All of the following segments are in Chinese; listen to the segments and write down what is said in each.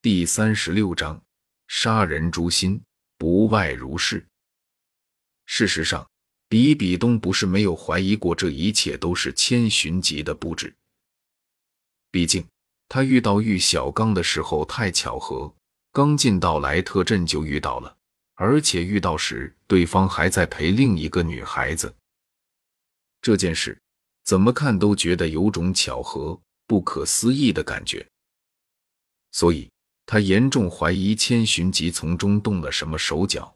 第三十六章：杀人诛心，不外如是。事实上，比比东不是没有怀疑过这一切都是千寻疾的布置。毕竟，他遇到玉小刚的时候太巧合，刚进到莱特镇就遇到了，而且遇到时对方还在陪另一个女孩子。这件事怎么看都觉得有种巧合、不可思议的感觉，所以他严重怀疑千寻疾从中动了什么手脚，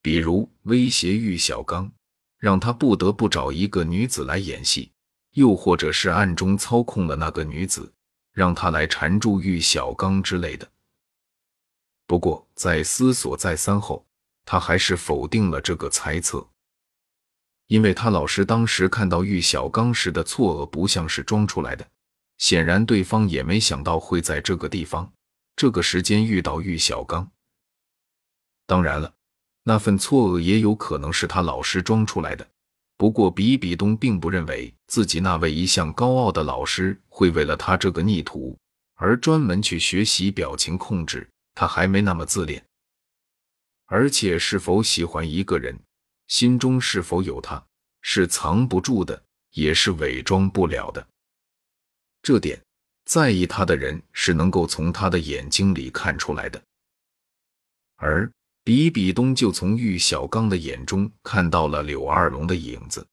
比如威胁玉小刚，让他不得不找一个女子来演戏。又或者是暗中操控了那个女子，让她来缠住玉小刚之类的。不过在思索再三后，他还是否定了这个猜测，因为他老师当时看到玉小刚时的错愕不像是装出来的，显然对方也没想到会在这个地方、这个时间遇到玉小刚。当然了，那份错愕也有可能是他老师装出来的。不过，比比东并不认为自己那位一向高傲的老师会为了他这个逆徒而专门去学习表情控制。他还没那么自恋，而且是否喜欢一个人，心中是否有他，是藏不住的，也是伪装不了的。这点，在意他的人是能够从他的眼睛里看出来的，而。比比东就从玉小刚的眼中看到了柳二龙的影子，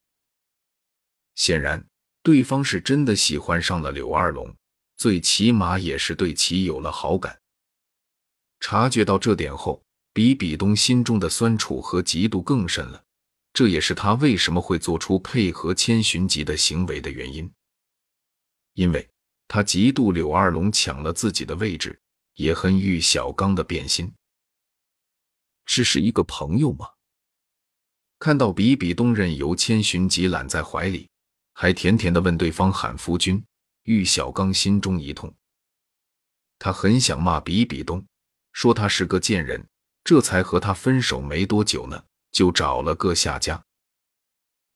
显然对方是真的喜欢上了柳二龙，最起码也是对其有了好感。察觉到这点后，比比东心中的酸楚和嫉妒更甚了，这也是他为什么会做出配合千寻疾的行为的原因，因为他嫉妒柳二龙抢了自己的位置，也恨玉小刚的变心。只是一个朋友吗？看到比比东任由千寻疾揽在怀里，还甜甜的问对方喊夫君，玉小刚心中一痛。他很想骂比比东，说他是个贱人，这才和他分手没多久呢，就找了个下家。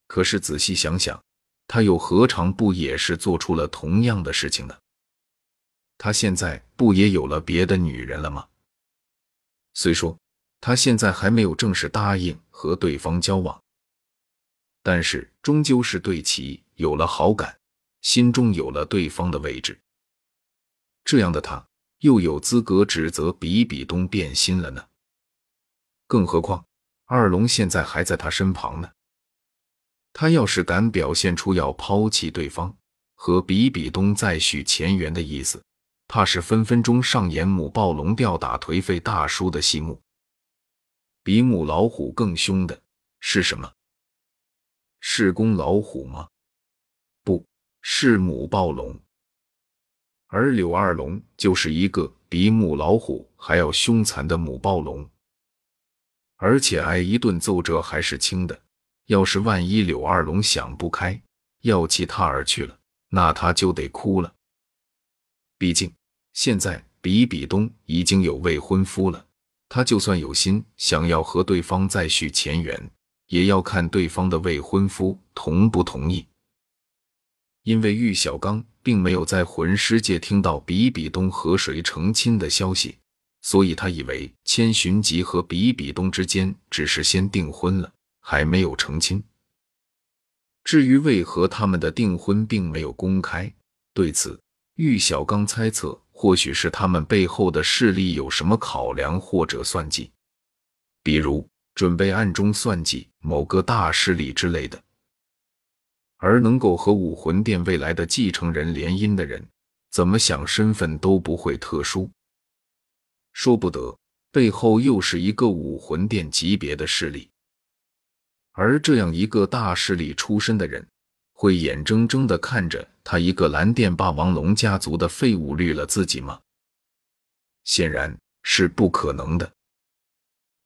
可是仔细想想，他又何尝不也是做出了同样的事情呢？他现在不也有了别的女人了吗？虽说。他现在还没有正式答应和对方交往，但是终究是对其有了好感，心中有了对方的位置。这样的他又有资格指责比比东变心了呢？更何况二龙现在还在他身旁呢。他要是敢表现出要抛弃对方，和比比东再续前缘的意思，怕是分分钟上演母暴龙吊打颓废大叔的戏目。比母老虎更凶的是什么？是公老虎吗？不是母暴龙。而柳二龙就是一个比母老虎还要凶残的母暴龙，而且挨一顿揍这还是轻的。要是万一柳二龙想不开，要弃他而去了，那他就得哭了。毕竟现在比比东已经有未婚夫了。他就算有心想要和对方再续前缘，也要看对方的未婚夫同不同意。因为玉小刚并没有在魂师界听到比比东和谁成亲的消息，所以他以为千寻疾和比比东之间只是先订婚了，还没有成亲。至于为何他们的订婚并没有公开，对此玉小刚猜测。或许是他们背后的势力有什么考量或者算计，比如准备暗中算计某个大势力之类的。而能够和武魂殿未来的继承人联姻的人，怎么想身份都不会特殊，说不得背后又是一个武魂殿级别的势力。而这样一个大势力出身的人。会眼睁睁的看着他一个蓝电霸王龙家族的废物绿了自己吗？显然是不可能的。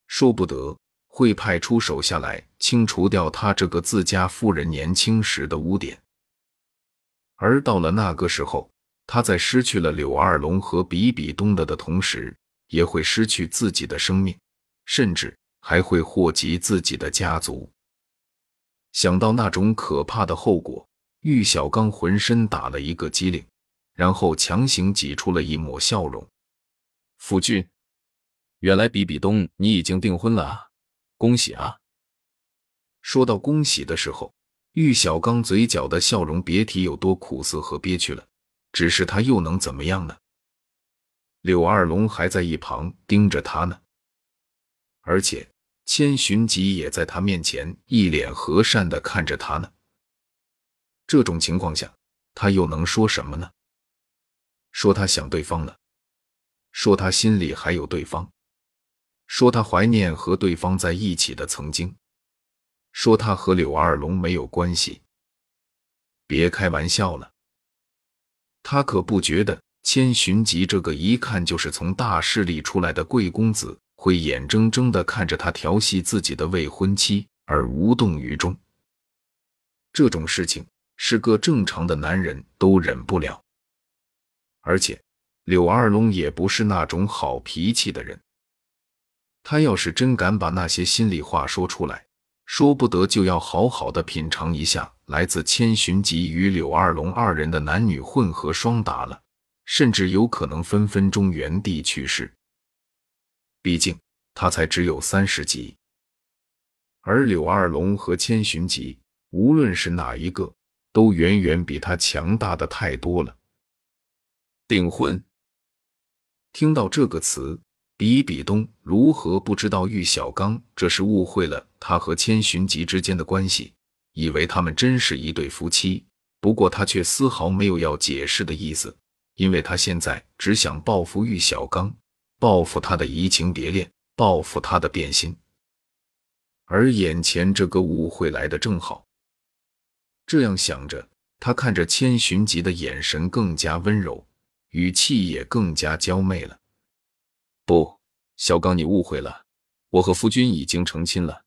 说不得会派出手下来清除掉他这个自家夫人年轻时的污点。而到了那个时候，他在失去了柳二龙和比比东的的同时，也会失去自己的生命，甚至还会祸及自己的家族。想到那种可怕的后果，玉小刚浑身打了一个激灵，然后强行挤出了一抹笑容，夫君，原来比比东你已经订婚了啊！恭喜啊！说到恭喜的时候，玉小刚嘴角的笑容别提有多苦涩和憋屈了。只是他又能怎么样呢？柳二龙还在一旁盯着他呢，而且千寻疾也在他面前一脸和善的看着他呢。这种情况下，他又能说什么呢？说他想对方了，说他心里还有对方，说他怀念和对方在一起的曾经，说他和柳二龙没有关系。别开玩笑了。他可不觉得千寻疾这个一看就是从大势力出来的贵公子会眼睁睁的看着他调戏自己的未婚妻而无动于衷。这种事情是个正常的男人都忍不了。而且柳二龙也不是那种好脾气的人，他要是真敢把那些心里话说出来，说不得就要好好的品尝一下。来自千寻疾与柳二龙二人的男女混合双打了，甚至有可能分分钟原地去世。毕竟他才只有三十级，而柳二龙和千寻疾，无论是哪一个，都远远比他强大的太多了。订婚，听到这个词，比比东如何不知道玉小刚这是误会了他和千寻疾之间的关系？以为他们真是一对夫妻，不过他却丝毫没有要解释的意思，因为他现在只想报复玉小刚，报复他的移情别恋，报复他的变心。而眼前这个误会来的正好。这样想着，他看着千寻疾的眼神更加温柔，语气也更加娇媚了。不，小刚，你误会了，我和夫君已经成亲了，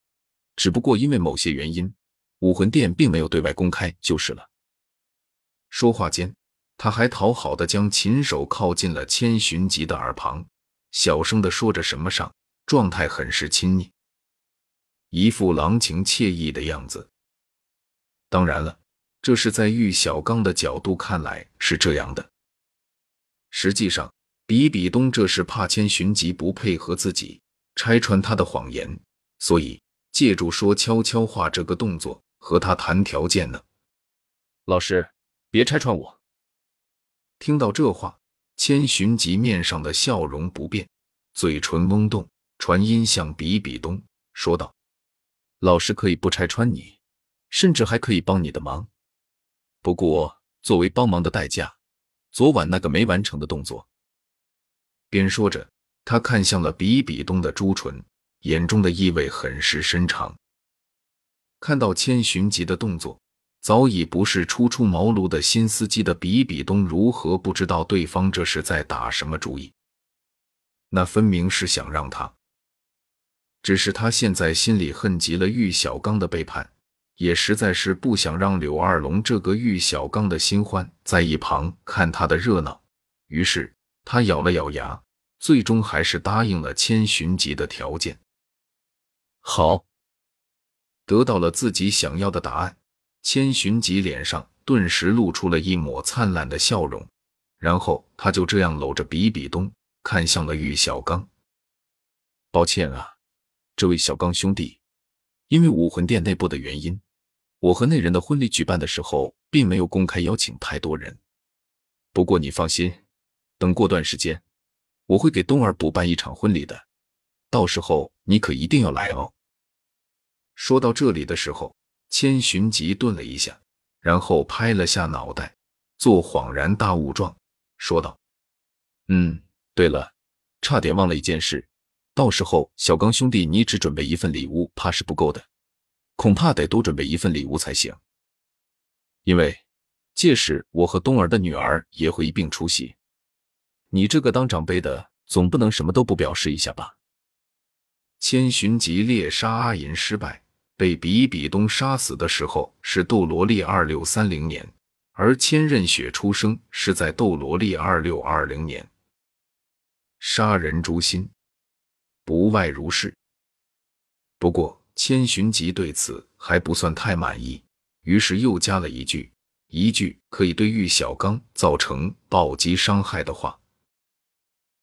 只不过因为某些原因。武魂殿并没有对外公开，就是了。说话间，他还讨好的将琴手靠近了千寻疾的耳旁，小声的说着什么上，状态很是亲昵，一副郎情妾意的样子。当然了，这是在玉小刚的角度看来是这样的。实际上，比比东这是怕千寻疾不配合自己，拆穿他的谎言，所以借助说悄悄话这个动作。和他谈条件呢，老师，别拆穿我。听到这话，千寻疾面上的笑容不变，嘴唇嗡动，传音向比比东说道：“老师可以不拆穿你，甚至还可以帮你的忙。不过，作为帮忙的代价，昨晚那个没完成的动作。”边说着，他看向了比比东的朱唇，眼中的意味很是深长。看到千寻疾的动作，早已不是初出茅庐的新司机的比比东，如何不知道对方这是在打什么主意？那分明是想让他。只是他现在心里恨极了玉小刚的背叛，也实在是不想让柳二龙这个玉小刚的新欢在一旁看他的热闹。于是他咬了咬牙，最终还是答应了千寻疾的条件。好。得到了自己想要的答案，千寻疾脸上顿时露出了一抹灿烂的笑容，然后他就这样搂着比比东，看向了玉小刚。抱歉啊，这位小刚兄弟，因为武魂殿内部的原因，我和那人的婚礼举办的时候，并没有公开邀请太多人。不过你放心，等过段时间，我会给冬儿补办一场婚礼的，到时候你可一定要来哦。说到这里的时候，千寻疾顿了一下，然后拍了下脑袋，做恍然大悟状，说道：“嗯，对了，差点忘了一件事，到时候小刚兄弟，你只准备一份礼物，怕是不够的，恐怕得多准备一份礼物才行。因为届时我和冬儿的女儿也会一并出席，你这个当长辈的，总不能什么都不表示一下吧？”千寻疾猎杀阿银失败。被比比东杀死的时候是斗罗历二六三零年，而千仞雪出生是在斗罗历二六二零年。杀人诛心，不外如是。不过千寻疾对此还不算太满意，于是又加了一句：一句可以对玉小刚造成暴击伤害的话。